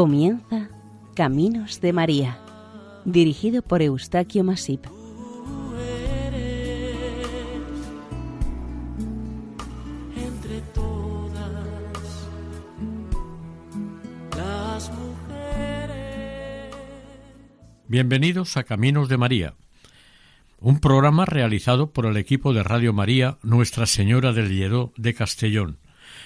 Comienza Caminos de María, dirigido por Eustaquio Masip. entre todas las mujeres. Bienvenidos a Caminos de María, un programa realizado por el equipo de Radio María Nuestra Señora del Lledó de Castellón.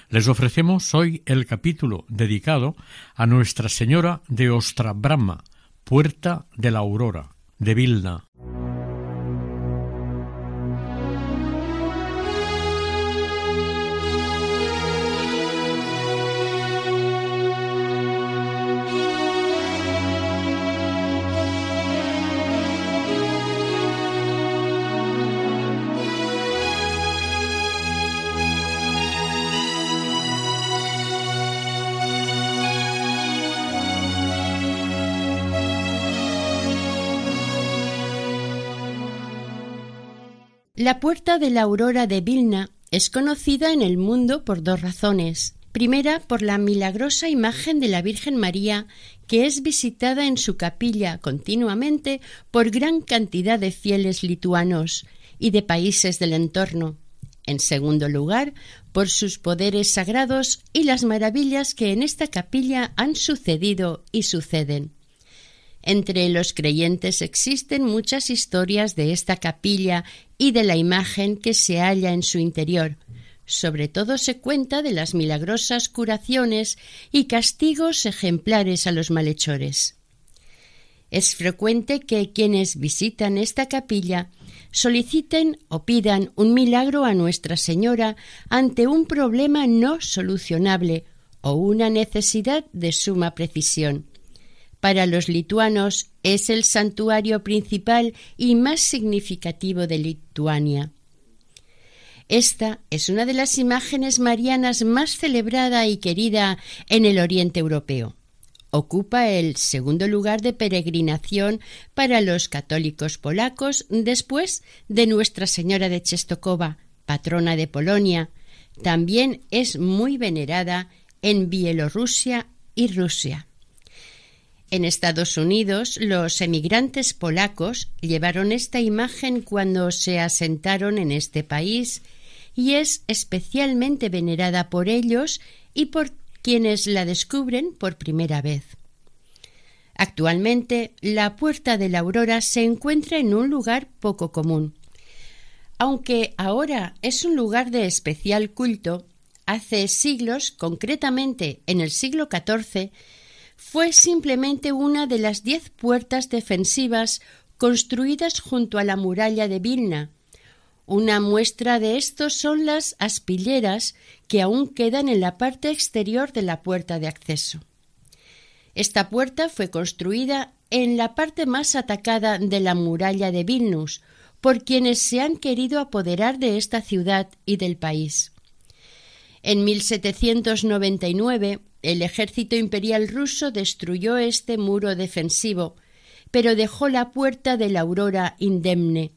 Les ofrecemos hoy el capítulo dedicado a Nuestra Señora de Ostra Brahma, Puerta de la Aurora, de Vilna. La puerta de la aurora de Vilna es conocida en el mundo por dos razones. Primera, por la milagrosa imagen de la Virgen María, que es visitada en su capilla continuamente por gran cantidad de fieles lituanos y de países del entorno. En segundo lugar, por sus poderes sagrados y las maravillas que en esta capilla han sucedido y suceden. Entre los creyentes existen muchas historias de esta capilla y de la imagen que se halla en su interior. Sobre todo se cuenta de las milagrosas curaciones y castigos ejemplares a los malhechores. Es frecuente que quienes visitan esta capilla soliciten o pidan un milagro a Nuestra Señora ante un problema no solucionable o una necesidad de suma precisión. Para los lituanos es el santuario principal y más significativo de Lituania. Esta es una de las imágenes marianas más celebrada y querida en el Oriente Europeo. Ocupa el segundo lugar de peregrinación para los católicos polacos después de Nuestra Señora de Czestochowa, patrona de Polonia. También es muy venerada en Bielorrusia y Rusia. En Estados Unidos, los emigrantes polacos llevaron esta imagen cuando se asentaron en este país y es especialmente venerada por ellos y por quienes la descubren por primera vez. Actualmente, la Puerta de la Aurora se encuentra en un lugar poco común. Aunque ahora es un lugar de especial culto, hace siglos, concretamente en el siglo XIV, fue simplemente una de las diez puertas defensivas construidas junto a la muralla de Vilna. Una muestra de esto son las aspilleras que aún quedan en la parte exterior de la puerta de acceso. Esta puerta fue construida en la parte más atacada de la muralla de Vilnus por quienes se han querido apoderar de esta ciudad y del país. En 1799 el ejército imperial ruso destruyó este muro defensivo, pero dejó la puerta de la aurora indemne.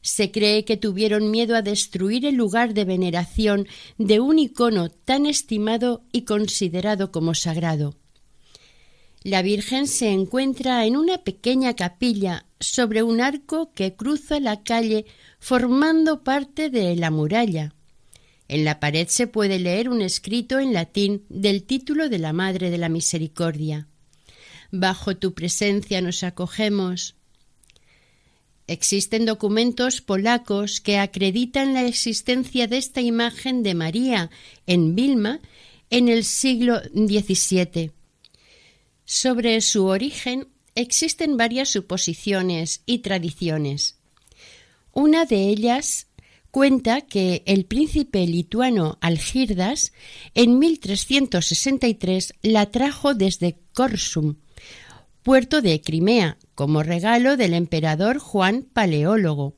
Se cree que tuvieron miedo a destruir el lugar de veneración de un icono tan estimado y considerado como sagrado. La Virgen se encuentra en una pequeña capilla sobre un arco que cruza la calle formando parte de la muralla. En la pared se puede leer un escrito en latín del título de la Madre de la Misericordia. Bajo tu presencia nos acogemos. Existen documentos polacos que acreditan la existencia de esta imagen de María en Vilma en el siglo XVII. Sobre su origen existen varias suposiciones y tradiciones. Una de ellas cuenta que el príncipe lituano Algirdas en 1363 la trajo desde Corsum, puerto de Crimea, como regalo del emperador Juan Paleólogo.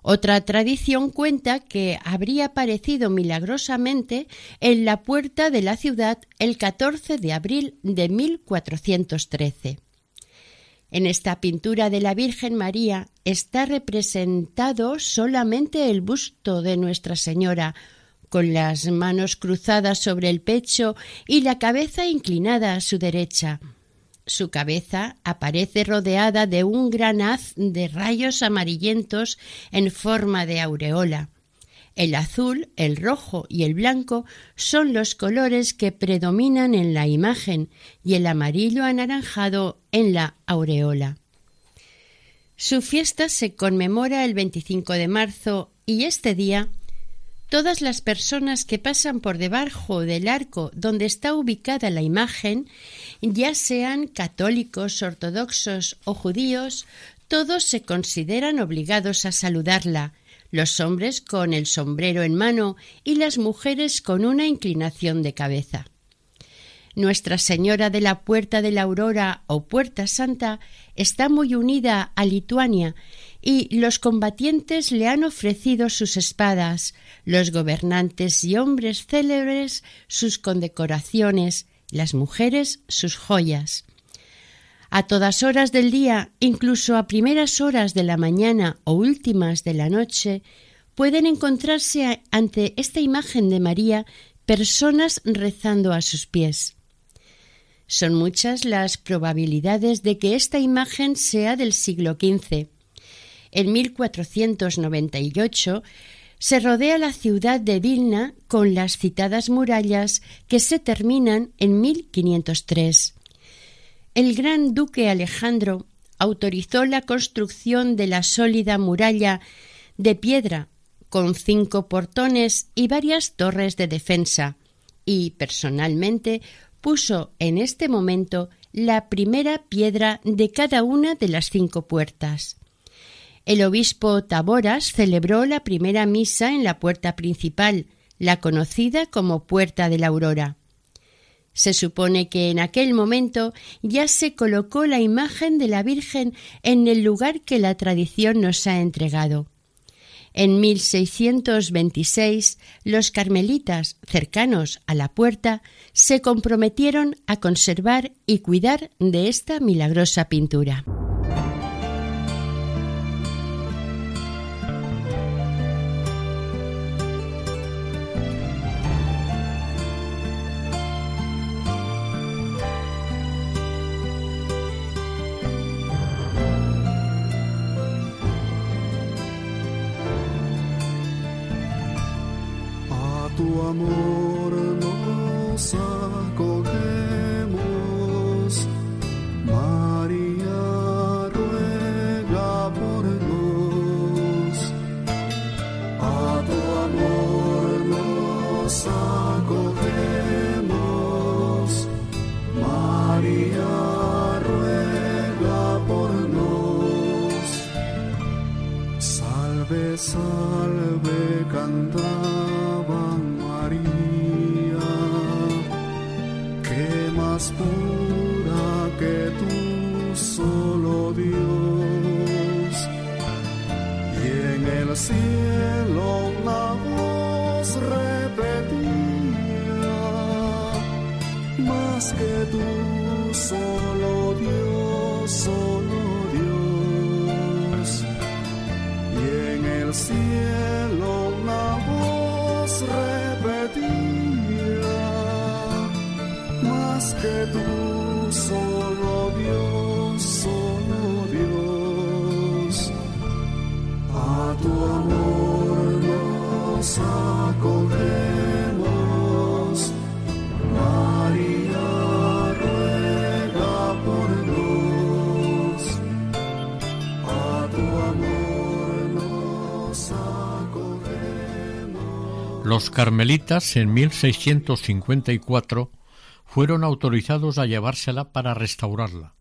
Otra tradición cuenta que habría aparecido milagrosamente en la puerta de la ciudad el 14 de abril de 1413. En esta pintura de la Virgen María está representado solamente el busto de Nuestra Señora, con las manos cruzadas sobre el pecho y la cabeza inclinada a su derecha. Su cabeza aparece rodeada de un gran haz de rayos amarillentos en forma de aureola. El azul, el rojo y el blanco son los colores que predominan en la imagen y el amarillo anaranjado en la aureola. Su fiesta se conmemora el 25 de marzo y este día todas las personas que pasan por debajo del arco donde está ubicada la imagen, ya sean católicos, ortodoxos o judíos, todos se consideran obligados a saludarla, los hombres con el sombrero en mano y las mujeres con una inclinación de cabeza. Nuestra Señora de la Puerta de la Aurora o Puerta Santa está muy unida a Lituania y los combatientes le han ofrecido sus espadas, los gobernantes y hombres célebres sus condecoraciones, las mujeres sus joyas. A todas horas del día, incluso a primeras horas de la mañana o últimas de la noche, pueden encontrarse ante esta imagen de María personas rezando a sus pies. Son muchas las probabilidades de que esta imagen sea del siglo XV. En 1498 se rodea la ciudad de Vilna con las citadas murallas que se terminan en 1503 el gran duque Alejandro autorizó la construcción de la sólida muralla de piedra con cinco portones y varias torres de defensa, y personalmente puso en este momento la primera piedra de cada una de las cinco puertas. El obispo Taboras celebró la primera misa en la puerta principal, la conocida como Puerta de la Aurora. Se supone que en aquel momento ya se colocó la imagen de la Virgen en el lugar que la tradición nos ha entregado. En 1626 los carmelitas cercanos a la puerta se comprometieron a conservar y cuidar de esta milagrosa pintura. Amor más pura que tú, solo Dios. Y en el cielo la voz repetía, más que tú, solo Dios, solo Dios. Y en el cielo Los carmelitas en 1654 fueron autorizados a llevársela para restaurarla.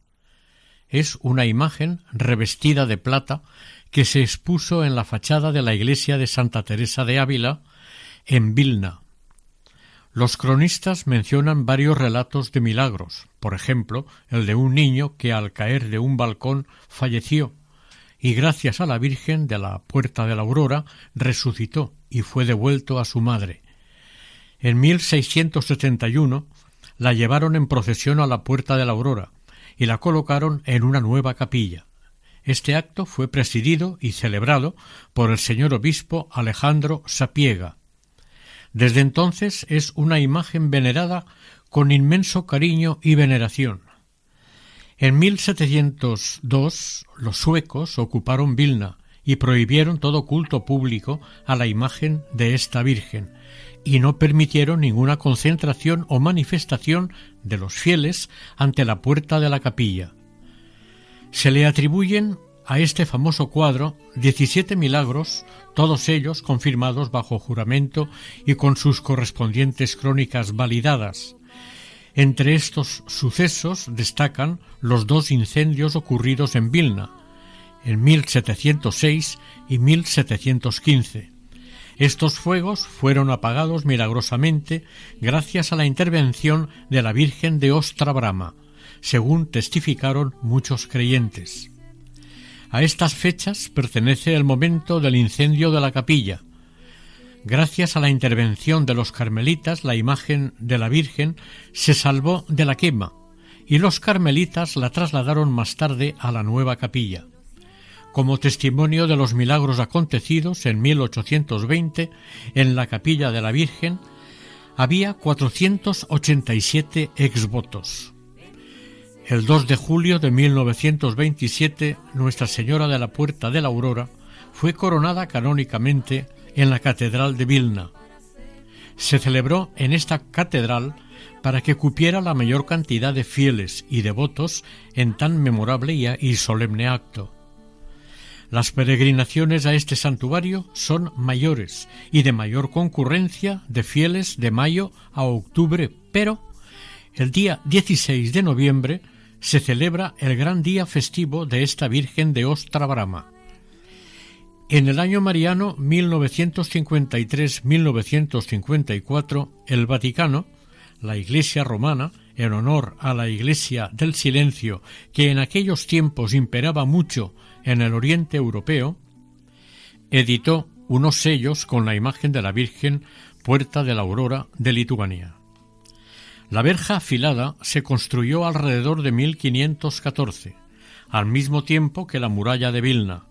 Es una imagen revestida de plata que se expuso en la fachada de la iglesia de Santa Teresa de Ávila, en Vilna. Los cronistas mencionan varios relatos de milagros, por ejemplo, el de un niño que al caer de un balcón falleció y gracias a la Virgen de la Puerta de la Aurora resucitó y fue devuelto a su madre. En 1671 la llevaron en procesión a la Puerta de la Aurora y la colocaron en una nueva capilla. Este acto fue presidido y celebrado por el señor obispo Alejandro Sapiega. Desde entonces es una imagen venerada con inmenso cariño y veneración. En 1702 los suecos ocuparon Vilna y prohibieron todo culto público a la imagen de esta Virgen, y no permitieron ninguna concentración o manifestación de los fieles ante la puerta de la capilla. Se le atribuyen a este famoso cuadro 17 milagros, todos ellos confirmados bajo juramento y con sus correspondientes crónicas validadas. Entre estos sucesos destacan los dos incendios ocurridos en Vilna, en 1706 y 1715. Estos fuegos fueron apagados milagrosamente gracias a la intervención de la Virgen de Ostra Brama, según testificaron muchos creyentes. A estas fechas pertenece el momento del incendio de la capilla. Gracias a la intervención de los carmelitas, la imagen de la Virgen se salvó de la quema y los carmelitas la trasladaron más tarde a la nueva capilla. Como testimonio de los milagros acontecidos en 1820 en la capilla de la Virgen, había 487 exvotos. El 2 de julio de 1927, Nuestra Señora de la Puerta de la Aurora fue coronada canónicamente en la Catedral de Vilna. Se celebró en esta catedral para que cupiera la mayor cantidad de fieles y devotos en tan memorable y solemne acto. Las peregrinaciones a este santuario son mayores y de mayor concurrencia de fieles de mayo a octubre, pero el día 16 de noviembre se celebra el gran día festivo de esta Virgen de Ostra Brama. En el año mariano 1953-1954, el Vaticano, la Iglesia romana, en honor a la Iglesia del Silencio, que en aquellos tiempos imperaba mucho en el Oriente Europeo, editó unos sellos con la imagen de la Virgen Puerta de la Aurora de Lituania. La verja afilada se construyó alrededor de 1514, al mismo tiempo que la muralla de Vilna.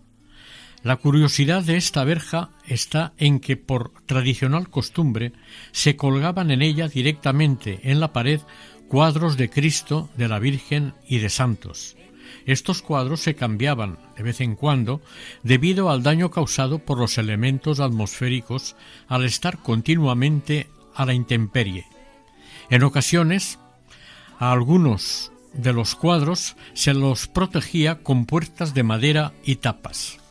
La curiosidad de esta verja está en que por tradicional costumbre se colgaban en ella directamente en la pared cuadros de Cristo, de la Virgen y de santos. Estos cuadros se cambiaban de vez en cuando debido al daño causado por los elementos atmosféricos al estar continuamente a la intemperie. En ocasiones, a algunos de los cuadros se los protegía con puertas de madera y tapas.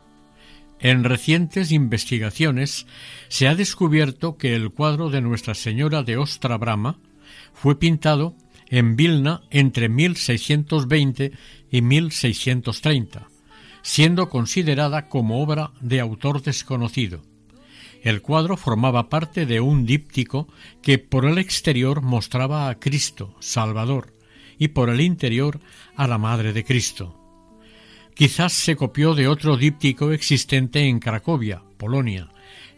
En recientes investigaciones se ha descubierto que el cuadro de Nuestra Señora de Ostra Brama fue pintado en Vilna entre 1620 y 1630, siendo considerada como obra de autor desconocido. El cuadro formaba parte de un díptico que por el exterior mostraba a Cristo, Salvador, y por el interior a la Madre de Cristo. Quizás se copió de otro díptico existente en Cracovia, Polonia,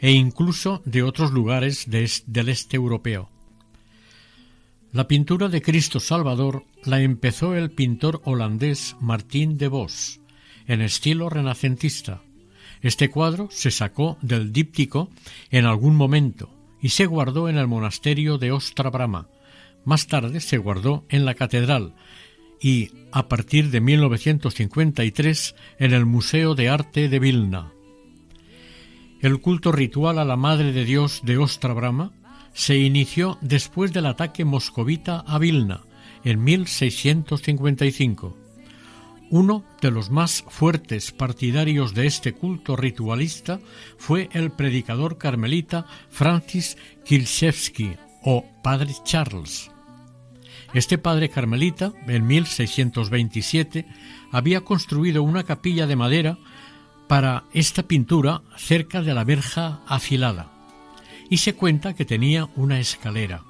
e incluso de otros lugares del este europeo. La pintura de Cristo Salvador la empezó el pintor holandés Martín de Vos, en estilo renacentista, este cuadro se sacó del díptico en algún momento y se guardó en el monasterio de Ostra Brama. Más tarde se guardó en la catedral y, a partir de 1953, en el Museo de Arte de Vilna. El culto ritual a la Madre de Dios de Ostra Brama se inició después del ataque moscovita a Vilna en 1655 uno de los más fuertes partidarios de este culto ritualista fue el predicador carmelita Francis Kilszewski o Padre Charles. Este padre carmelita, en 1627, había construido una capilla de madera para esta pintura cerca de la verja afilada, y se cuenta que tenía una escalera.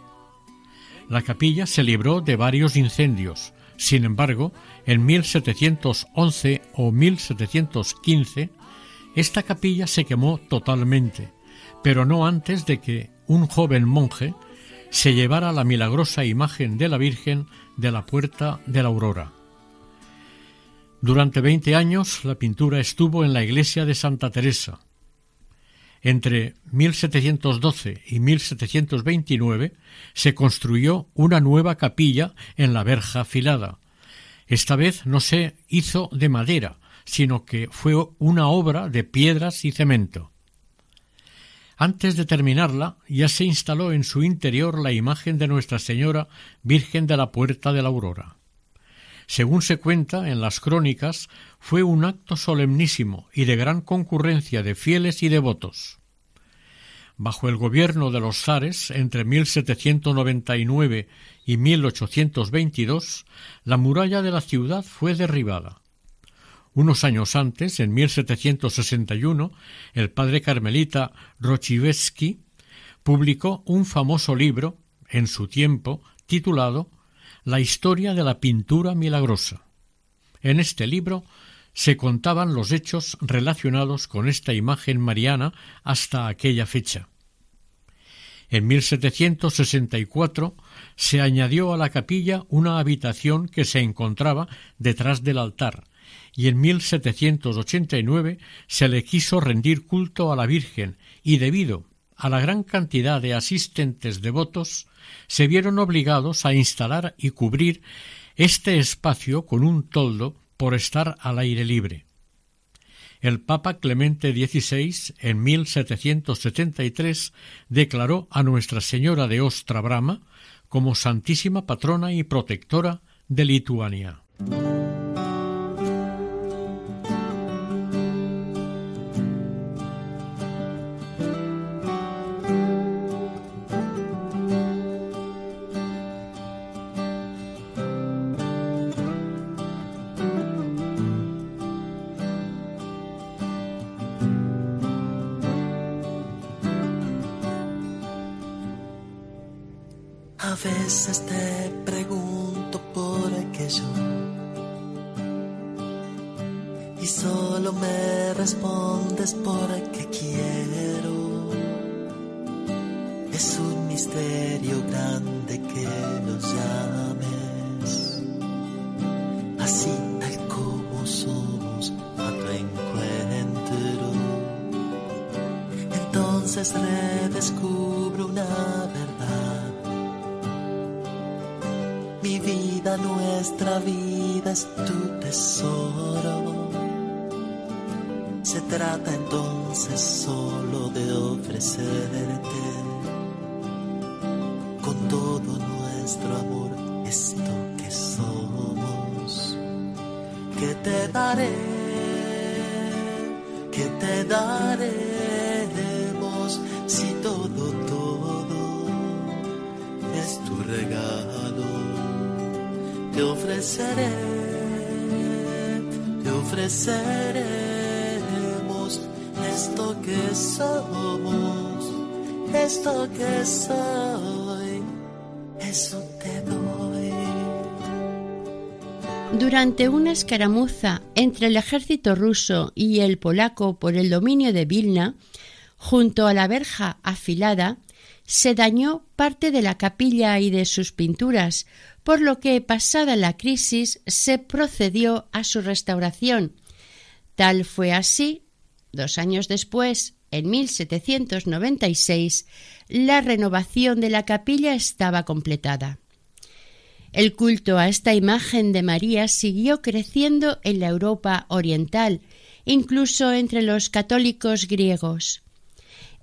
La capilla se libró de varios incendios, sin embargo, en 1711 o 1715, esta capilla se quemó totalmente, pero no antes de que un joven monje se llevara la milagrosa imagen de la Virgen de la Puerta de la Aurora. Durante veinte años la pintura estuvo en la iglesia de Santa Teresa. Entre 1712 y 1729 se construyó una nueva capilla en la verja afilada. Esta vez no se hizo de madera, sino que fue una obra de piedras y cemento. Antes de terminarla, ya se instaló en su interior la imagen de Nuestra Señora Virgen de la Puerta de la Aurora. Según se cuenta en las crónicas, fue un acto solemnísimo y de gran concurrencia de fieles y devotos. Bajo el gobierno de los zares, entre 1799 y 1822, la muralla de la ciudad fue derribada. Unos años antes, en 1761, el padre carmelita Rochivesky publicó un famoso libro, en su tiempo, titulado La historia de la pintura milagrosa. En este libro se contaban los hechos relacionados con esta imagen mariana hasta aquella fecha. En 1764 se añadió a la capilla una habitación que se encontraba detrás del altar, y en 1789 se le quiso rendir culto a la Virgen y debido a la gran cantidad de asistentes devotos se vieron obligados a instalar y cubrir este espacio con un toldo por estar al aire libre. El Papa Clemente XVI en 1773 declaró a Nuestra Señora de Ostra Brama como Santísima Patrona y Protectora de Lituania. A veces te pregunto por aquello y solo me respondes porque quiero. Es un misterio grande que nos llames, nuestra vida es tu tesoro. Se trata entonces solo de ofrecerte con todo nuestro amor esto que somos. Que te daré, que te daremos te ofreceremos esto que somos, esto que soy, eso te doy. Durante una escaramuza entre el ejército ruso y el polaco por el dominio de Vilna, junto a la verja afilada, se dañó parte de la capilla y de sus pinturas, por lo que, pasada la crisis, se procedió a su restauración. Tal fue así, dos años después, en 1796, la renovación de la capilla estaba completada. El culto a esta imagen de María siguió creciendo en la Europa oriental, incluso entre los católicos griegos.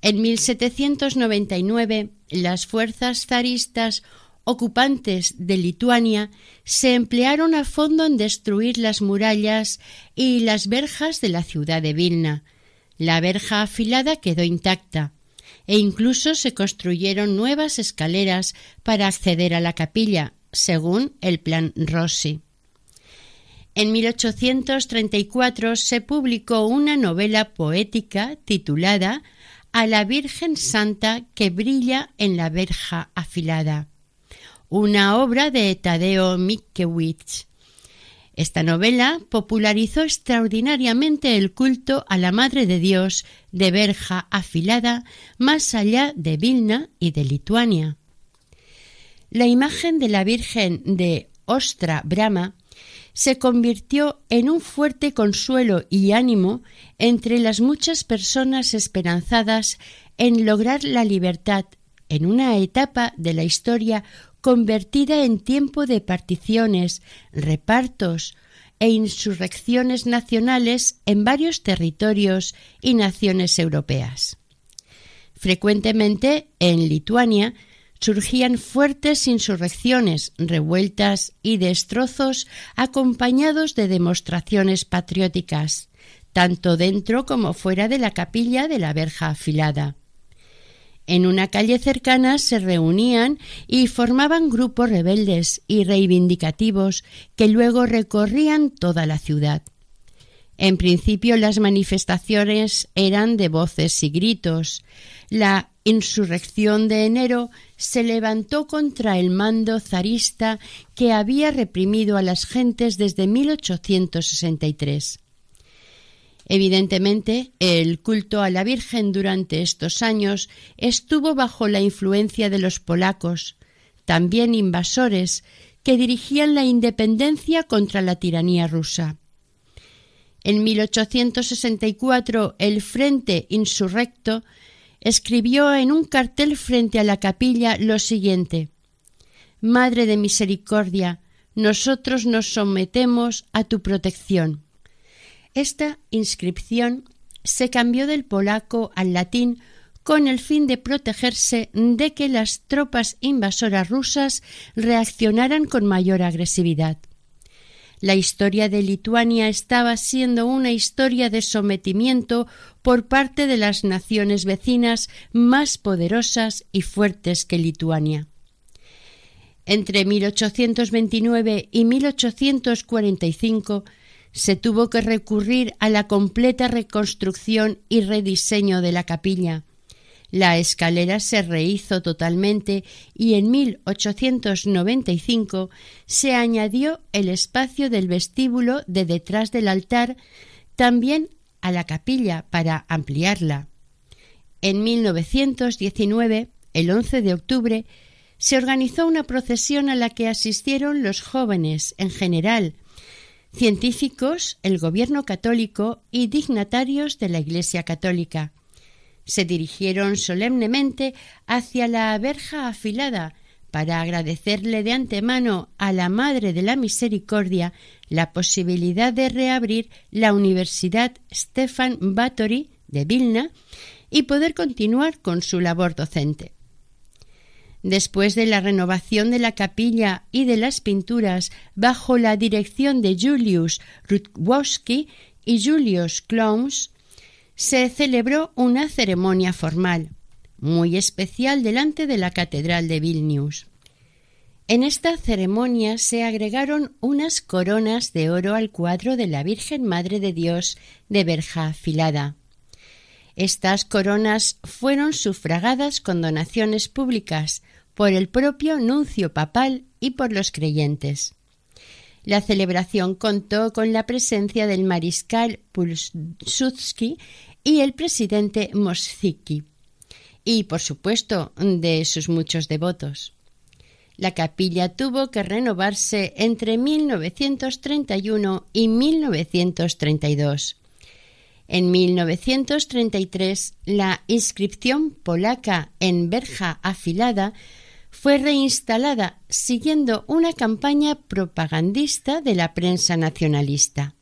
En 1799, las fuerzas zaristas ocupantes de Lituania se emplearon a fondo en destruir las murallas y las verjas de la ciudad de Vilna. La verja afilada quedó intacta e incluso se construyeron nuevas escaleras para acceder a la capilla, según el plan Rossi. En 1834 se publicó una novela poética titulada A la Virgen Santa que brilla en la verja afilada una obra de Tadeo Mickiewicz. Esta novela popularizó extraordinariamente el culto a la Madre de Dios de verja afilada más allá de Vilna y de Lituania. La imagen de la Virgen de Ostra Brahma se convirtió en un fuerte consuelo y ánimo entre las muchas personas esperanzadas en lograr la libertad en una etapa de la historia convertida en tiempo de particiones, repartos e insurrecciones nacionales en varios territorios y naciones europeas. Frecuentemente en Lituania surgían fuertes insurrecciones, revueltas y destrozos acompañados de demostraciones patrióticas, tanto dentro como fuera de la capilla de la verja afilada. En una calle cercana se reunían y formaban grupos rebeldes y reivindicativos que luego recorrían toda la ciudad. En principio las manifestaciones eran de voces y gritos. La insurrección de enero se levantó contra el mando zarista que había reprimido a las gentes desde 1863. Evidentemente, el culto a la Virgen durante estos años estuvo bajo la influencia de los polacos, también invasores, que dirigían la independencia contra la tiranía rusa. En 1864 el Frente Insurrecto escribió en un cartel frente a la capilla lo siguiente Madre de Misericordia, nosotros nos sometemos a tu protección. Esta inscripción se cambió del polaco al latín con el fin de protegerse de que las tropas invasoras rusas reaccionaran con mayor agresividad. La historia de Lituania estaba siendo una historia de sometimiento por parte de las naciones vecinas más poderosas y fuertes que Lituania. Entre 1829 y 1845 se tuvo que recurrir a la completa reconstrucción y rediseño de la capilla. La escalera se rehizo totalmente y en 1895 se añadió el espacio del vestíbulo de detrás del altar también a la capilla para ampliarla. En 1919, el 11 de octubre, se organizó una procesión a la que asistieron los jóvenes en general, científicos, el gobierno católico y dignatarios de la Iglesia católica. Se dirigieron solemnemente hacia la verja afilada para agradecerle de antemano a la Madre de la Misericordia la posibilidad de reabrir la Universidad Stefan Batory de Vilna y poder continuar con su labor docente. Después de la renovación de la capilla y de las pinturas bajo la dirección de Julius Rutkowski y Julius Clowns, se celebró una ceremonia formal, muy especial delante de la Catedral de Vilnius. En esta ceremonia se agregaron unas coronas de oro al cuadro de la Virgen Madre de Dios de verja afilada. Estas coronas fueron sufragadas con donaciones públicas por el propio nuncio papal y por los creyentes. La celebración contó con la presencia del mariscal Pulsutsky y el presidente Moszicki, y por supuesto de sus muchos devotos. La capilla tuvo que renovarse entre 1931 y 1932. En 1933, la inscripción polaca en verja afilada fue reinstalada siguiendo una campaña propagandista de la prensa nacionalista.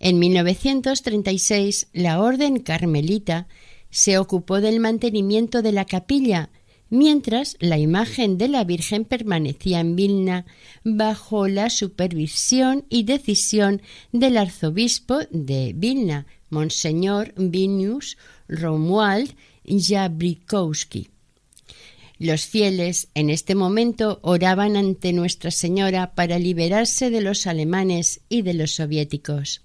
En 1936, la Orden Carmelita se ocupó del mantenimiento de la capilla, mientras la imagen de la Virgen permanecía en Vilna bajo la supervisión y decisión del arzobispo de Vilna, Monseñor Vinius Romuald Jabrikowski. Los fieles en este momento oraban ante Nuestra Señora para liberarse de los alemanes y de los soviéticos.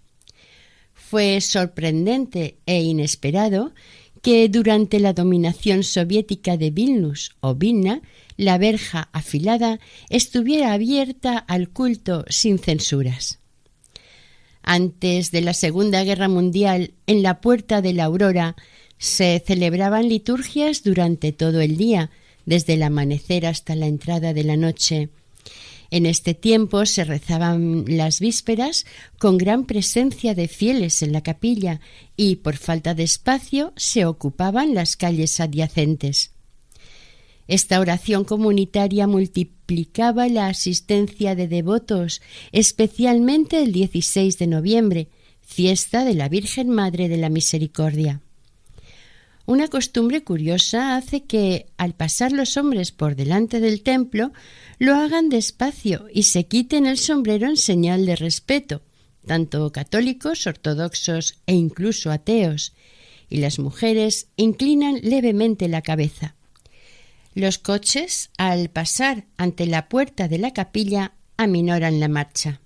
Fue sorprendente e inesperado que durante la dominación soviética de Vilnus o Vilna, la verja afilada estuviera abierta al culto sin censuras. Antes de la Segunda Guerra Mundial, en la Puerta de la Aurora, se celebraban liturgias durante todo el día, desde el amanecer hasta la entrada de la noche, En este tiempo se rezaban las vísperas con gran presencia de fieles en la capilla y, por falta de espacio, se ocupaban las calles adyacentes. Esta oración comunitaria multiplicaba la asistencia de devotos, especialmente el 16 de noviembre, fiesta de la Virgen Madre de la Misericordia. Una costumbre curiosa hace que, al pasar los hombres por delante del templo, lo hagan despacio y se quiten el sombrero en señal de respeto, tanto católicos, ortodoxos e incluso ateos, y las mujeres inclinan levemente la cabeza. Los coches, al pasar ante la puerta de la capilla, aminoran la marcha.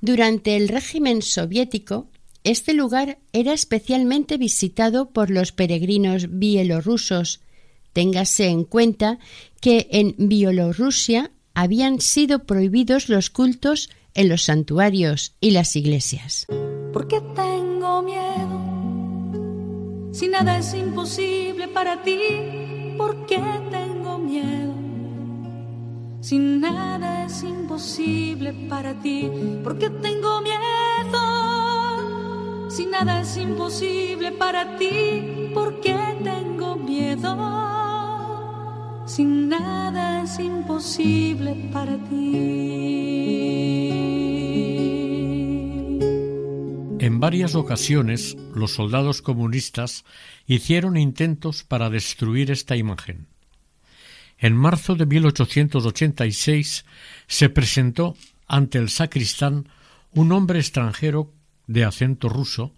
Durante el régimen soviético, este lugar era especialmente visitado por los peregrinos bielorrusos. Téngase en cuenta que en Bielorrusia habían sido prohibidos los cultos en los santuarios y las iglesias. ¿Por qué tengo miedo? Si nada es imposible para ti, ¿por qué tengo miedo? Si nada es imposible para ti, ¿por qué tengo miedo? Si nada es imposible para ti, ¿por qué tengo miedo? Si nada es imposible para ti. En varias ocasiones los soldados comunistas hicieron intentos para destruir esta imagen. En marzo de 1886 se presentó ante el sacristán un hombre extranjero de acento ruso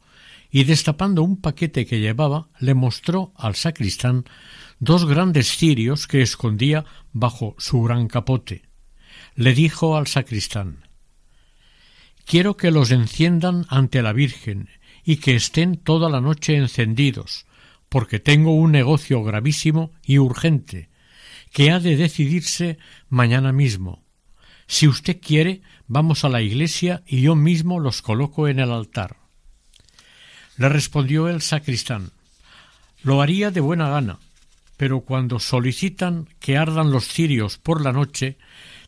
y destapando un paquete que llevaba le mostró al sacristán dos grandes cirios que escondía bajo su gran capote. Le dijo al sacristán Quiero que los enciendan ante la Virgen y que estén toda la noche encendidos, porque tengo un negocio gravísimo y urgente, que ha de decidirse mañana mismo. Si usted quiere, vamos a la iglesia y yo mismo los coloco en el altar. Le respondió el sacristán Lo haría de buena gana, pero cuando solicitan que ardan los cirios por la noche,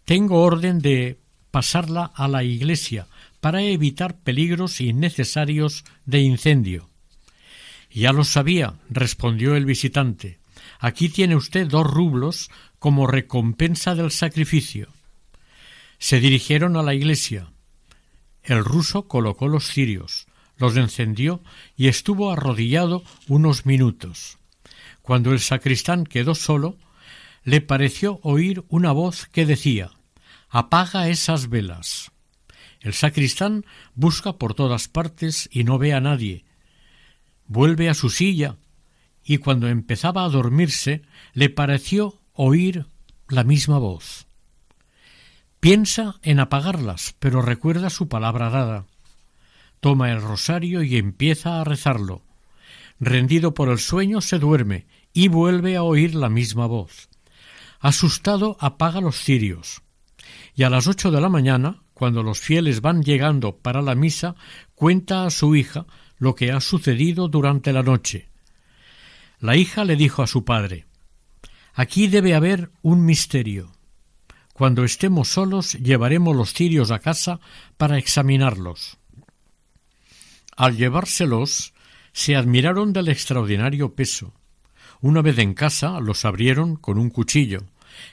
tengo orden de pasarla a la iglesia para evitar peligros innecesarios de incendio. Ya lo sabía, respondió el visitante. Aquí tiene usted dos rublos como recompensa del sacrificio. Se dirigieron a la iglesia. El ruso colocó los cirios, los encendió y estuvo arrodillado unos minutos. Cuando el sacristán quedó solo, le pareció oír una voz que decía Apaga esas velas. El sacristán busca por todas partes y no ve a nadie. Vuelve a su silla y cuando empezaba a dormirse le pareció oír la misma voz. Piensa en apagarlas, pero recuerda su palabra dada. Toma el rosario y empieza a rezarlo. Rendido por el sueño se duerme y vuelve a oír la misma voz. Asustado apaga los cirios. Y a las ocho de la mañana cuando los fieles van llegando para la misa, cuenta a su hija lo que ha sucedido durante la noche. La hija le dijo a su padre Aquí debe haber un misterio. Cuando estemos solos llevaremos los cirios a casa para examinarlos. Al llevárselos, se admiraron del extraordinario peso. Una vez en casa los abrieron con un cuchillo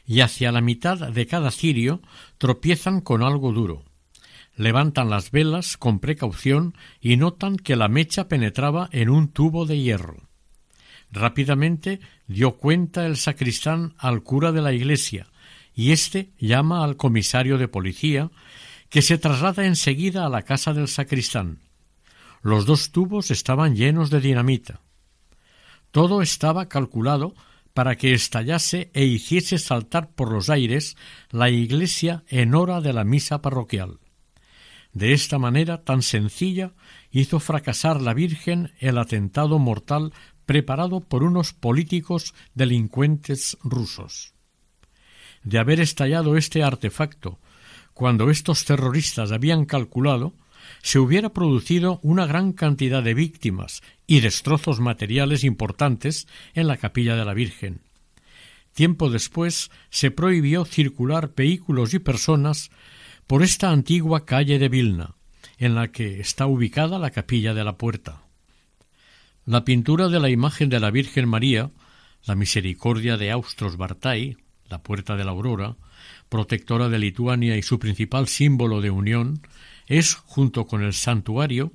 y hacia la mitad de cada cirio tropiezan con algo duro. Levantan las velas con precaución y notan que la mecha penetraba en un tubo de hierro. Rápidamente dio cuenta el sacristán al cura de la iglesia, y éste llama al comisario de policía, que se traslada enseguida a la casa del sacristán. Los dos tubos estaban llenos de dinamita. Todo estaba calculado para que estallase e hiciese saltar por los aires la iglesia en hora de la misa parroquial. De esta manera tan sencilla hizo fracasar la Virgen el atentado mortal preparado por unos políticos delincuentes rusos. De haber estallado este artefacto cuando estos terroristas habían calculado, se hubiera producido una gran cantidad de víctimas y destrozos materiales importantes en la capilla de la Virgen. tiempo después se prohibió circular vehículos y personas por esta antigua calle de Vilna, en la que está ubicada la capilla de la puerta. La pintura de la imagen de la Virgen María, la Misericordia de Austros Bartai, la Puerta de la Aurora, protectora de Lituania y su principal símbolo de unión, es, junto con el santuario,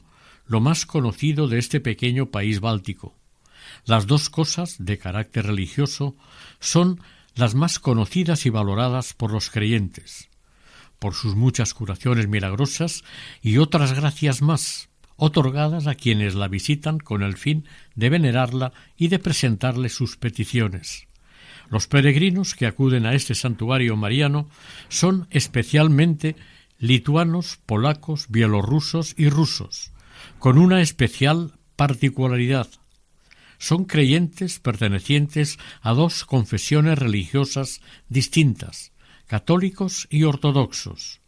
lo más conocido de este pequeño país báltico. Las dos cosas, de carácter religioso, son las más conocidas y valoradas por los creyentes, por sus muchas curaciones milagrosas y otras gracias más, otorgadas a quienes la visitan con el fin de venerarla y de presentarle sus peticiones. Los peregrinos que acuden a este santuario mariano son especialmente lituanos, polacos, bielorrusos y rusos, con una especial particularidad. Son creyentes pertenecientes a dos confesiones religiosas distintas, católicos y ortodoxos.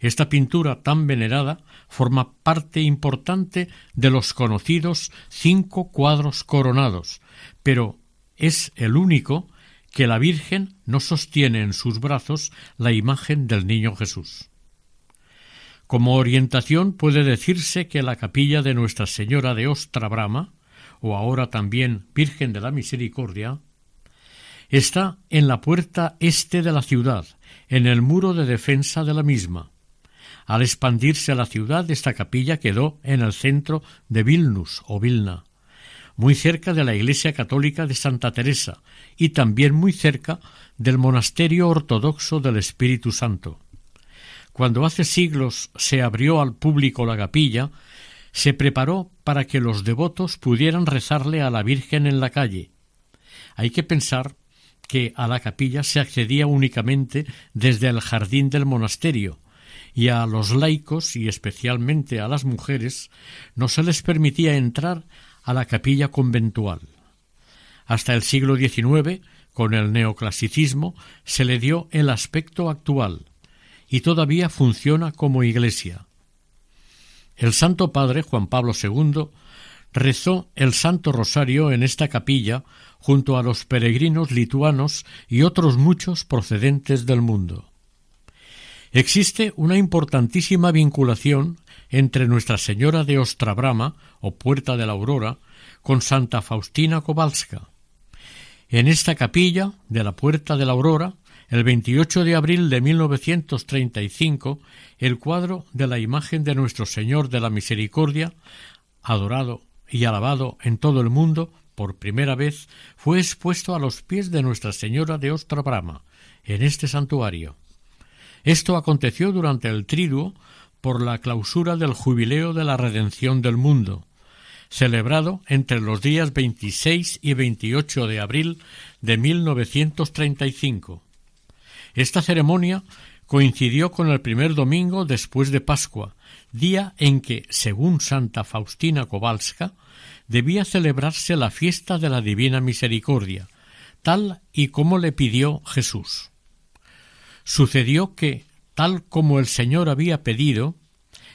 Esta pintura tan venerada forma parte importante de los conocidos cinco cuadros coronados, pero es el único que la Virgen no sostiene en sus brazos la imagen del Niño Jesús. Como orientación puede decirse que la capilla de Nuestra Señora de Ostra Brama, o ahora también Virgen de la Misericordia, está en la puerta este de la ciudad, en el muro de defensa de la misma. Al expandirse la ciudad, esta capilla quedó en el centro de Vilnus o Vilna, muy cerca de la iglesia católica de Santa Teresa y también muy cerca del monasterio ortodoxo del Espíritu Santo. Cuando hace siglos se abrió al público la capilla, se preparó para que los devotos pudieran rezarle a la Virgen en la calle. Hay que pensar que a la capilla se accedía únicamente desde el jardín del monasterio, y a los laicos y especialmente a las mujeres no se les permitía entrar a la capilla conventual. Hasta el siglo XIX, con el neoclasicismo, se le dio el aspecto actual, y todavía funciona como iglesia. El Santo Padre Juan Pablo II rezó el Santo Rosario en esta capilla junto a los peregrinos lituanos y otros muchos procedentes del mundo. Existe una importantísima vinculación entre Nuestra Señora de Ostrabrama, o Puerta de la Aurora, con Santa Faustina Kowalska. En esta capilla de la Puerta de la Aurora, el 28 de abril de 1935, el cuadro de la imagen de Nuestro Señor de la Misericordia, adorado y alabado en todo el mundo, por primera vez fue expuesto a los pies de Nuestra Señora de Ostrabrama, en este santuario. Esto aconteció durante el triduo por la clausura del Jubileo de la Redención del Mundo, celebrado entre los días 26 y 28 de abril de 1935. Esta ceremonia coincidió con el primer domingo después de Pascua, día en que, según Santa Faustina Kowalska, debía celebrarse la fiesta de la Divina Misericordia, tal y como le pidió Jesús. Sucedió que, tal como el Señor había pedido,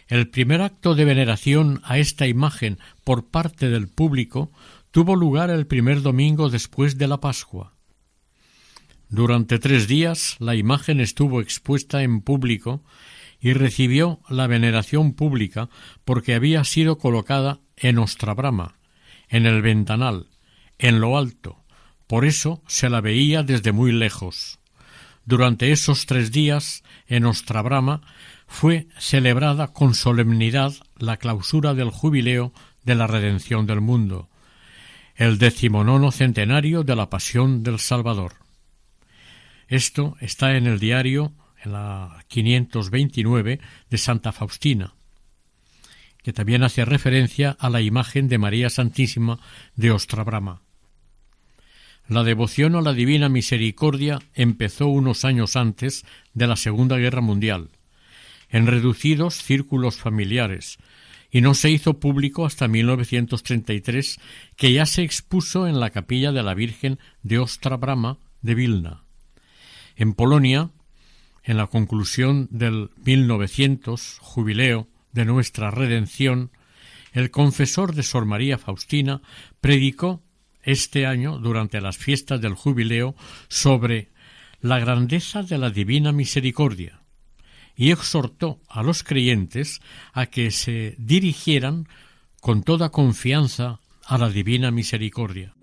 el primer acto de veneración a esta imagen por parte del público tuvo lugar el primer domingo después de la Pascua. Durante tres días la imagen estuvo expuesta en público y recibió la veneración pública porque había sido colocada en Ostrabrama, en el ventanal, en lo alto, por eso se la veía desde muy lejos. Durante esos tres días, en Ostrabrama, fue celebrada con solemnidad la clausura del jubileo de la redención del mundo, el decimonono centenario de la pasión del Salvador. Esto está en el diario, en la 529 de Santa Faustina, que también hace referencia a la imagen de María Santísima de Ostrabrama. La devoción a la Divina Misericordia empezó unos años antes de la Segunda Guerra Mundial, en reducidos círculos familiares, y no se hizo público hasta 1933, que ya se expuso en la capilla de la Virgen de Ostra Brama de Vilna. En Polonia, en la conclusión del 1900 jubileo de nuestra redención, el confesor de Sor María Faustina predicó este año durante las fiestas del jubileo sobre la grandeza de la divina misericordia y exhortó a los creyentes a que se dirigieran con toda confianza a la divina misericordia.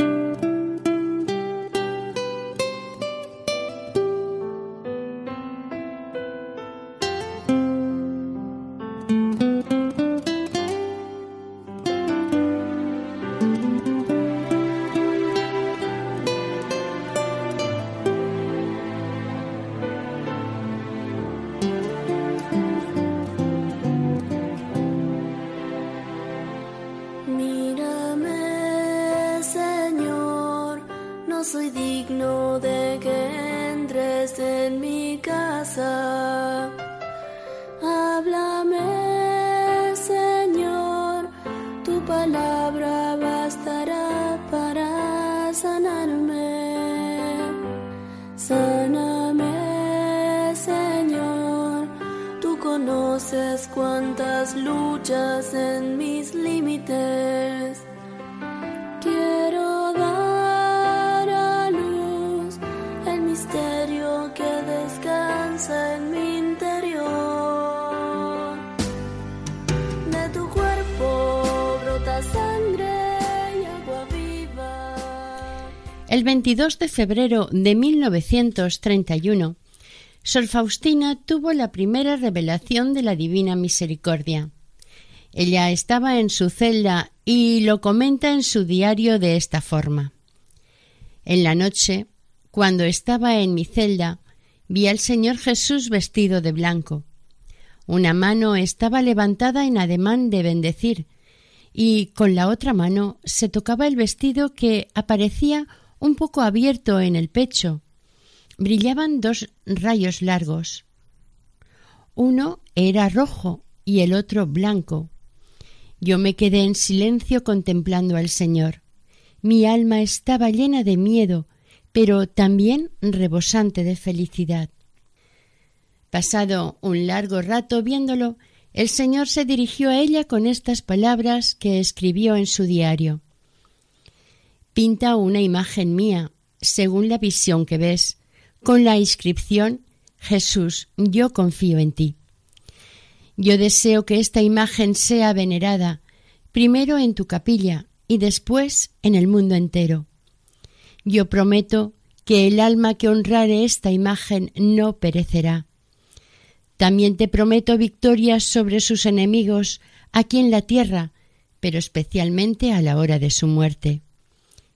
Conoces cuántas luchas en mis límites. Quiero dar a luz el misterio que descansa en mi interior. De tu cuerpo brota sangre y agua viva. El 22 de febrero de 1931, Sor Faustina tuvo la primera revelación de la Divina Misericordia. Ella estaba en su celda y lo comenta en su diario de esta forma. En la noche, cuando estaba en mi celda, vi al Señor Jesús vestido de blanco. Una mano estaba levantada en ademán de bendecir, y con la otra mano se tocaba el vestido que aparecía un poco abierto en el pecho. Brillaban dos rayos largos. Uno era rojo y el otro blanco. Yo me quedé en silencio contemplando al Señor. Mi alma estaba llena de miedo, pero también rebosante de felicidad. Pasado un largo rato viéndolo, el Señor se dirigió a ella con estas palabras que escribió en su diario. Pinta una imagen mía, según la visión que ves, con la inscripción Jesús, yo confío en ti. Yo deseo que esta imagen sea venerada, primero en tu capilla y después en el mundo entero. Yo prometo que el alma que honrare esta imagen no perecerá. También te prometo victorias sobre sus enemigos aquí en la tierra, pero especialmente a la hora de su muerte.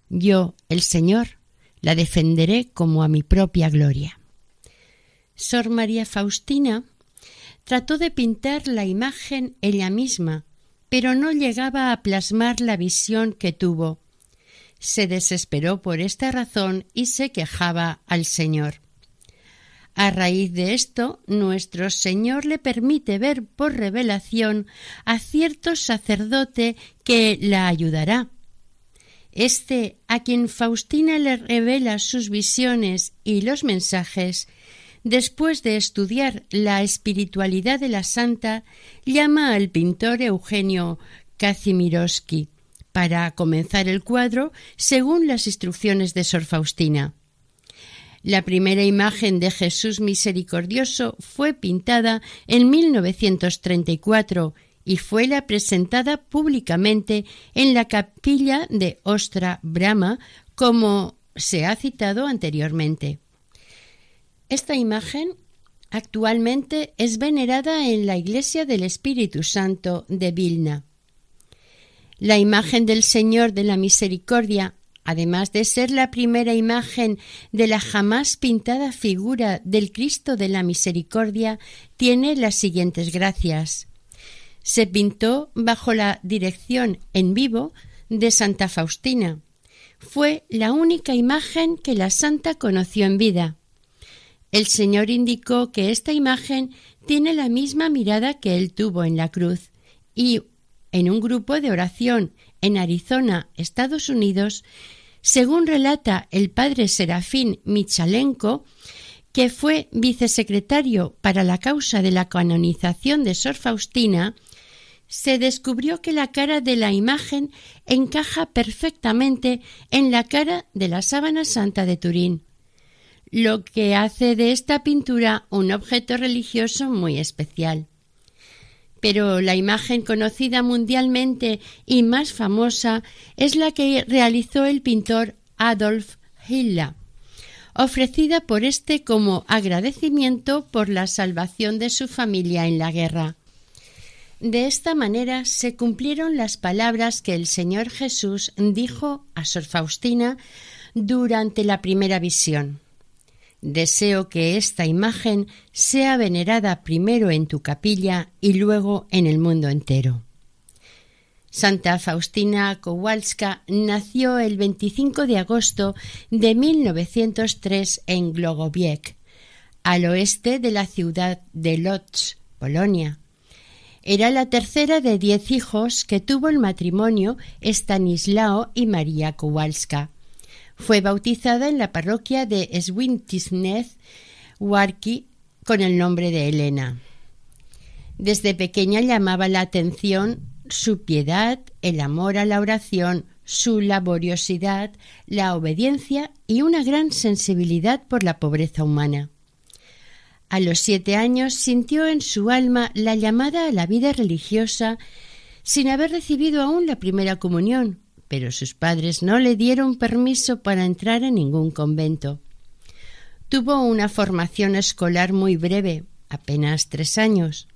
Yo, el Señor, la defenderé como a mi propia gloria. Sor María Faustina trató de pintar la imagen ella misma, pero no llegaba a plasmar la visión que tuvo. Se desesperó por esta razón y se quejaba al Señor. A raíz de esto, nuestro Señor le permite ver por revelación a cierto sacerdote que la ayudará. Este, a quien Faustina le revela sus visiones y los mensajes, después de estudiar la espiritualidad de la santa, llama al pintor Eugenio Kazimiroski para comenzar el cuadro según las instrucciones de Sor Faustina. La primera imagen de Jesús misericordioso fue pintada en 1934 y fue la presentada públicamente en la capilla de Ostra Brahma, como se ha citado anteriormente. Esta imagen actualmente es venerada en la Iglesia del Espíritu Santo de Vilna. La imagen del Señor de la Misericordia, además de ser la primera imagen de la jamás pintada figura del Cristo de la Misericordia, tiene las siguientes gracias. Se pintó bajo la dirección en vivo de Santa Faustina. Fue la única imagen que la santa conoció en vida. El Señor indicó que esta imagen tiene la misma mirada que él tuvo en la cruz y en un grupo de oración en Arizona, Estados Unidos, según relata el padre Serafín Michalenko, que fue vicesecretario para la causa de la canonización de Sor Faustina, se descubrió que la cara de la imagen encaja perfectamente en la cara de la sábana santa de Turín, lo que hace de esta pintura un objeto religioso muy especial. Pero la imagen conocida mundialmente y más famosa es la que realizó el pintor Adolf Hitler, ofrecida por este como agradecimiento por la salvación de su familia en la guerra. De esta manera se cumplieron las palabras que el Señor Jesús dijo a Sor Faustina durante la primera visión. Deseo que esta imagen sea venerada primero en tu capilla y luego en el mundo entero. Santa Faustina Kowalska nació el 25 de agosto de 1903 en Glogowiec, al oeste de la ciudad de Lodz, Polonia. Era la tercera de diez hijos que tuvo el matrimonio Stanislao y María Kowalska. Fue bautizada en la parroquia de Swintisnez, Warki, con el nombre de Elena. Desde pequeña llamaba la atención su piedad, el amor a la oración, su laboriosidad, la obediencia y una gran sensibilidad por la pobreza humana. A los siete años sintió en su alma la llamada a la vida religiosa sin haber recibido aún la primera comunión, pero sus padres no le dieron permiso para entrar en ningún convento. Tuvo una formación escolar muy breve, apenas tres años.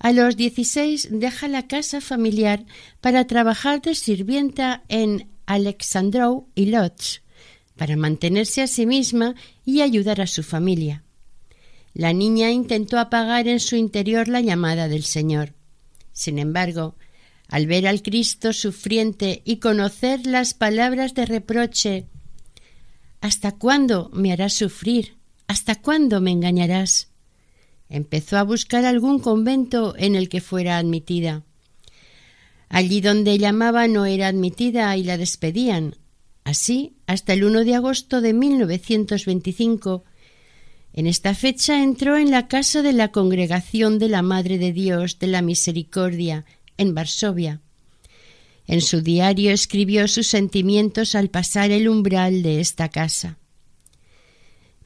A los dieciséis deja la casa familiar para trabajar de sirvienta en Alexandrou y Lodz, para mantenerse a sí misma y ayudar a su familia. La niña intentó apagar en su interior la llamada del Señor. Sin embargo, al ver al Cristo sufriente y conocer las palabras de reproche ¿Hasta cuándo me harás sufrir? ¿Hasta cuándo me engañarás? Empezó a buscar algún convento en el que fuera admitida. Allí donde llamaba no era admitida y la despedían. Así, hasta el 1 de agosto de 1925, en esta fecha entró en la casa de la Congregación de la Madre de Dios de la Misericordia, en Varsovia. En su diario escribió sus sentimientos al pasar el umbral de esta casa.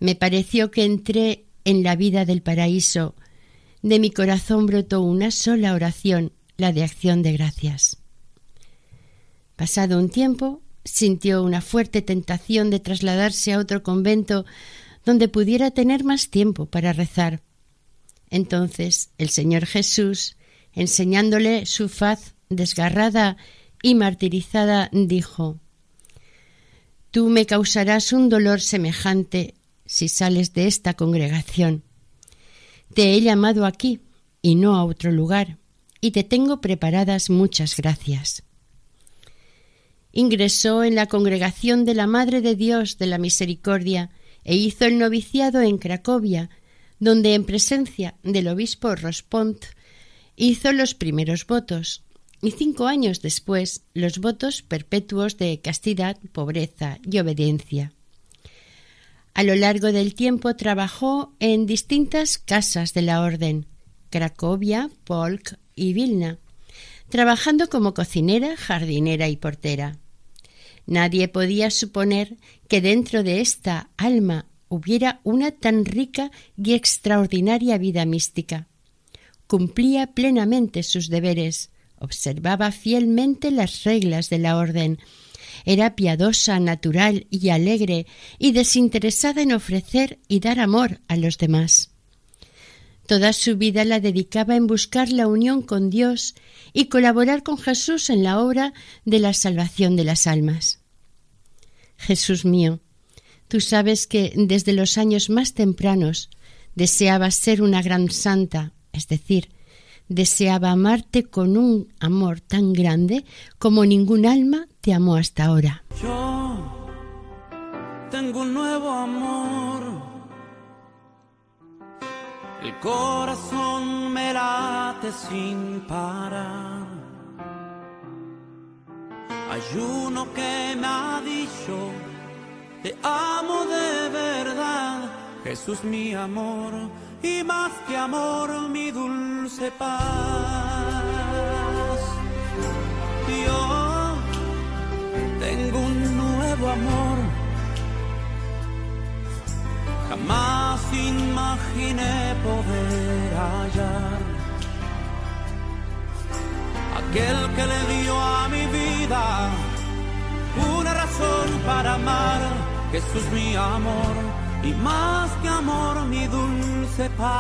Me pareció que entré en la vida del paraíso. De mi corazón brotó una sola oración, la de acción de gracias. Pasado un tiempo, sintió una fuerte tentación de trasladarse a otro convento donde pudiera tener más tiempo para rezar. Entonces el Señor Jesús enseñándole su faz desgarrada y martirizada, dijo Tú me causarás un dolor semejante si sales de esta congregación. Te he llamado aquí y no a otro lugar, y te tengo preparadas muchas gracias. Ingresó en la congregación de la Madre de Dios de la Misericordia e hizo el noviciado en Cracovia, donde en presencia del obispo Rospont hizo los primeros votos y cinco años después los votos perpetuos de castidad, pobreza y obediencia. A lo largo del tiempo trabajó en distintas casas de la orden, Cracovia, Polk y Vilna, trabajando como cocinera, jardinera y portera. Nadie podía suponer que dentro de esta alma hubiera una tan rica y extraordinaria vida mística cumplía plenamente sus deberes, observaba fielmente las reglas de la orden, era piadosa, natural y alegre y desinteresada en ofrecer y dar amor a los demás. Toda su vida la dedicaba en buscar la unión con Dios y colaborar con Jesús en la obra de la salvación de las almas. Jesús mío, tú sabes que desde los años más tempranos deseabas ser una gran santa, es decir, deseaba amarte con un amor tan grande como ningún alma te amó hasta ahora. Yo tengo un nuevo amor. El corazón me late sin parar. Hay uno que me ha dicho, te amo de verdad, Jesús mi amor, y más que amor mi dulce paz. Yo tengo un nuevo amor, jamás imaginé poder hallar aquel que le dio a mi vida una razón para amar. Jesús mi amor y más que amor mi dulce paz.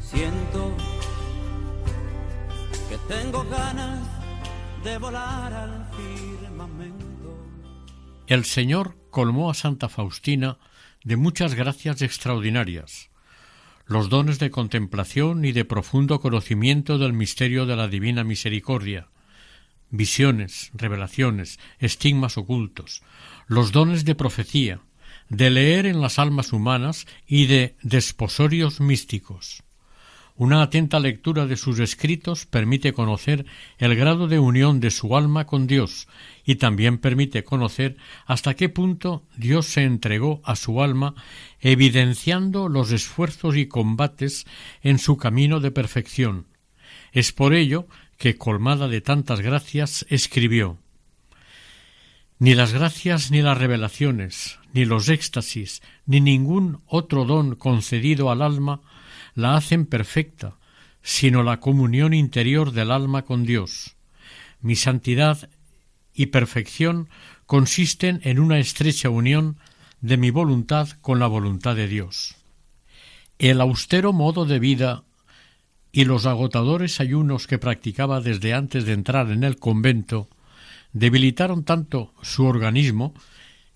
Siento que tengo ganas de volar al firmamento. El Señor colmó a Santa Faustina de muchas gracias extraordinarias, los dones de contemplación y de profundo conocimiento del misterio de la divina misericordia, visiones, revelaciones, estigmas ocultos, los dones de profecía, de leer en las almas humanas y de desposorios místicos. Una atenta lectura de sus escritos permite conocer el grado de unión de su alma con Dios y también permite conocer hasta qué punto Dios se entregó a su alma, evidenciando los esfuerzos y combates en su camino de perfección. Es por ello que, colmada de tantas gracias, escribió Ni las gracias ni las revelaciones, ni los éxtasis, ni ningún otro don concedido al alma la hacen perfecta, sino la comunión interior del alma con Dios. Mi santidad y perfección consisten en una estrecha unión de mi voluntad con la voluntad de Dios. El austero modo de vida y los agotadores ayunos que practicaba desde antes de entrar en el convento debilitaron tanto su organismo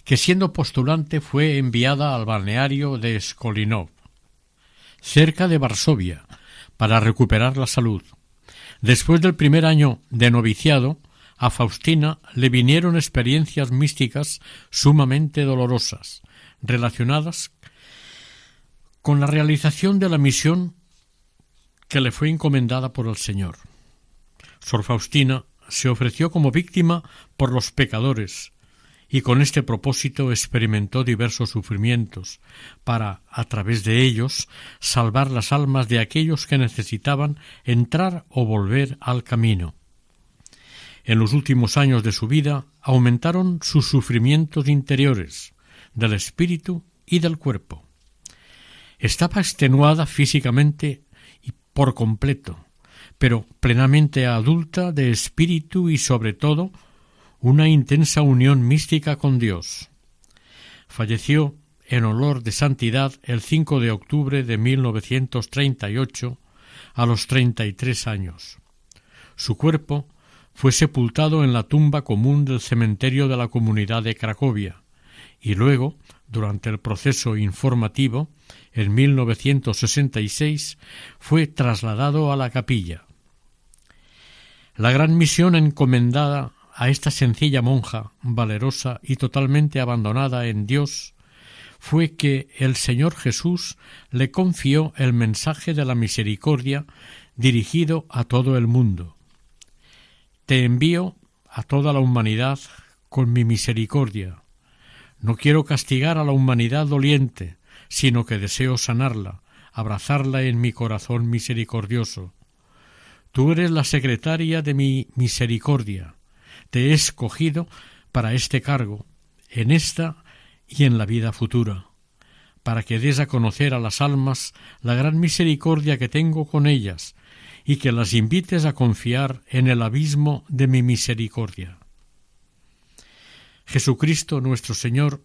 que siendo postulante fue enviada al balneario de Skolinov cerca de Varsovia, para recuperar la salud. Después del primer año de noviciado, a Faustina le vinieron experiencias místicas sumamente dolorosas, relacionadas con la realización de la misión que le fue encomendada por el Señor. Sor Faustina se ofreció como víctima por los pecadores y con este propósito experimentó diversos sufrimientos, para, a través de ellos, salvar las almas de aquellos que necesitaban entrar o volver al camino. En los últimos años de su vida aumentaron sus sufrimientos interiores, del espíritu y del cuerpo. Estaba extenuada físicamente y por completo, pero plenamente adulta de espíritu y sobre todo una intensa unión mística con Dios. Falleció en olor de santidad el 5 de octubre de 1938 a los treinta y tres años. Su cuerpo fue sepultado en la tumba común del cementerio de la comunidad de Cracovia y luego, durante el proceso informativo, en 1966 fue trasladado a la capilla. La gran misión encomendada a esta sencilla monja, valerosa y totalmente abandonada en Dios, fue que el Señor Jesús le confió el mensaje de la misericordia dirigido a todo el mundo. Te envío a toda la humanidad con mi misericordia. No quiero castigar a la humanidad doliente, sino que deseo sanarla, abrazarla en mi corazón misericordioso. Tú eres la secretaria de mi misericordia te he escogido para este cargo, en esta y en la vida futura, para que des a conocer a las almas la gran misericordia que tengo con ellas, y que las invites a confiar en el abismo de mi misericordia. Jesucristo nuestro Señor,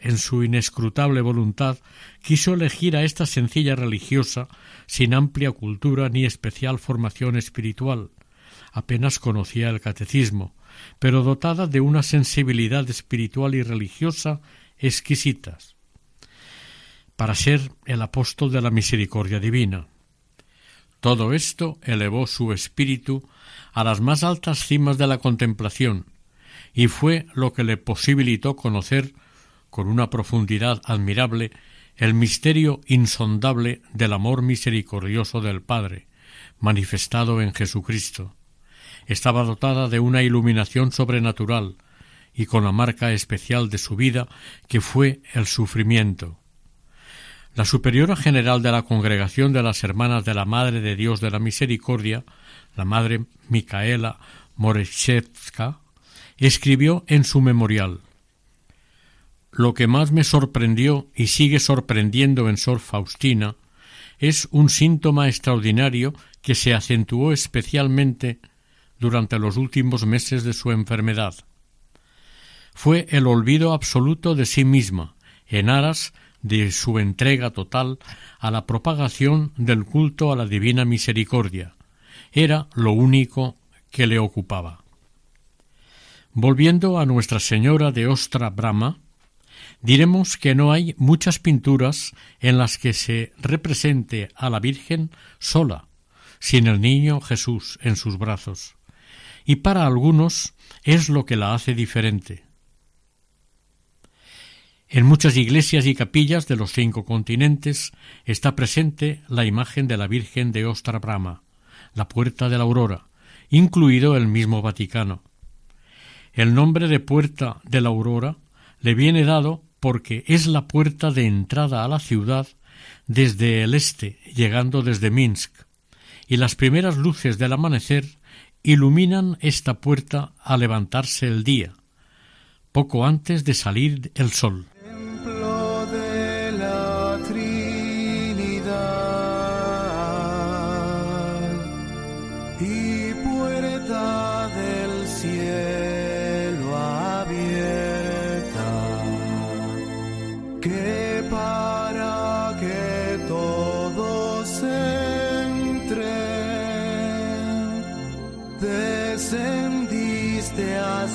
en su inescrutable voluntad, quiso elegir a esta sencilla religiosa sin amplia cultura ni especial formación espiritual, apenas conocía el catecismo, pero dotada de una sensibilidad espiritual y religiosa exquisitas, para ser el apóstol de la misericordia divina. Todo esto elevó su espíritu a las más altas cimas de la contemplación, y fue lo que le posibilitó conocer con una profundidad admirable el misterio insondable del amor misericordioso del Padre, manifestado en Jesucristo estaba dotada de una iluminación sobrenatural y con la marca especial de su vida que fue el sufrimiento. La superiora general de la Congregación de las Hermanas de la Madre de Dios de la Misericordia, la Madre Micaela Morechevska, escribió en su memorial Lo que más me sorprendió y sigue sorprendiendo en Sor Faustina es un síntoma extraordinario que se acentuó especialmente durante los últimos meses de su enfermedad. Fue el olvido absoluto de sí misma, en aras de su entrega total a la propagación del culto a la divina misericordia. Era lo único que le ocupaba. Volviendo a Nuestra Señora de Ostra Brahma, diremos que no hay muchas pinturas en las que se represente a la Virgen sola, sin el niño Jesús en sus brazos, y para algunos es lo que la hace diferente. En muchas iglesias y capillas de los cinco continentes está presente la imagen de la Virgen de Ostra Brahma, la Puerta de la Aurora, incluido el mismo Vaticano. El nombre de Puerta de la Aurora le viene dado porque es la puerta de entrada a la ciudad desde el este, llegando desde Minsk, y las primeras luces del amanecer iluminan esta puerta al levantarse el día, poco antes de salir el sol.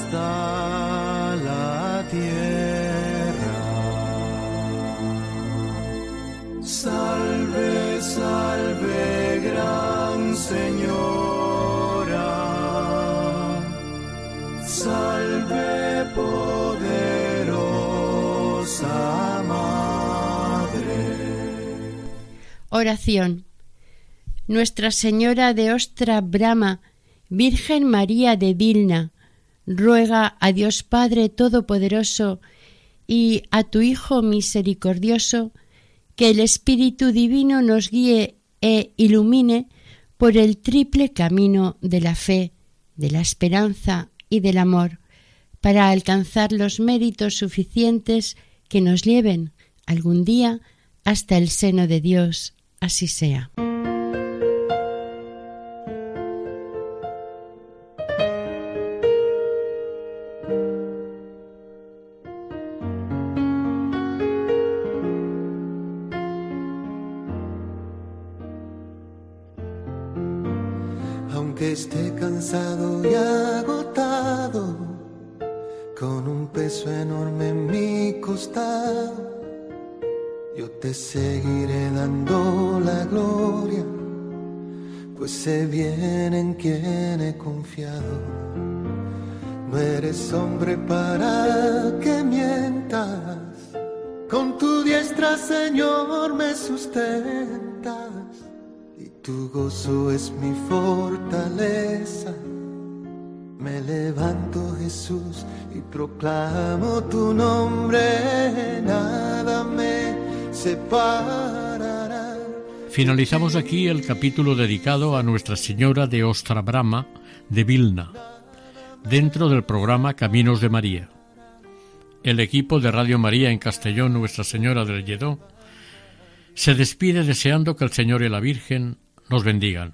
Hasta la tierra. Salve, salve, gran Señora. Salve, poderosa Madre. Oración. Nuestra Señora de Ostra Brahma, Virgen María de Vilna, ruega a Dios Padre Todopoderoso y a tu Hijo misericordioso, que el Espíritu Divino nos guíe e ilumine por el triple camino de la fe, de la esperanza y del amor, para alcanzar los méritos suficientes que nos lleven algún día hasta el seno de Dios. Así sea. En quién he confiado. No eres hombre para que mientas, con tu diestra, Señor, me sustentas y tu gozo es mi fortaleza. Me levanto Jesús y proclamo tu nombre, nada me separará. Finalizamos aquí el capítulo dedicado a Nuestra Señora de Ostra Brahma de Vilna, dentro del programa Caminos de María. El equipo de Radio María en Castellón Nuestra Señora del Lledó se despide deseando que el Señor y la Virgen nos bendigan.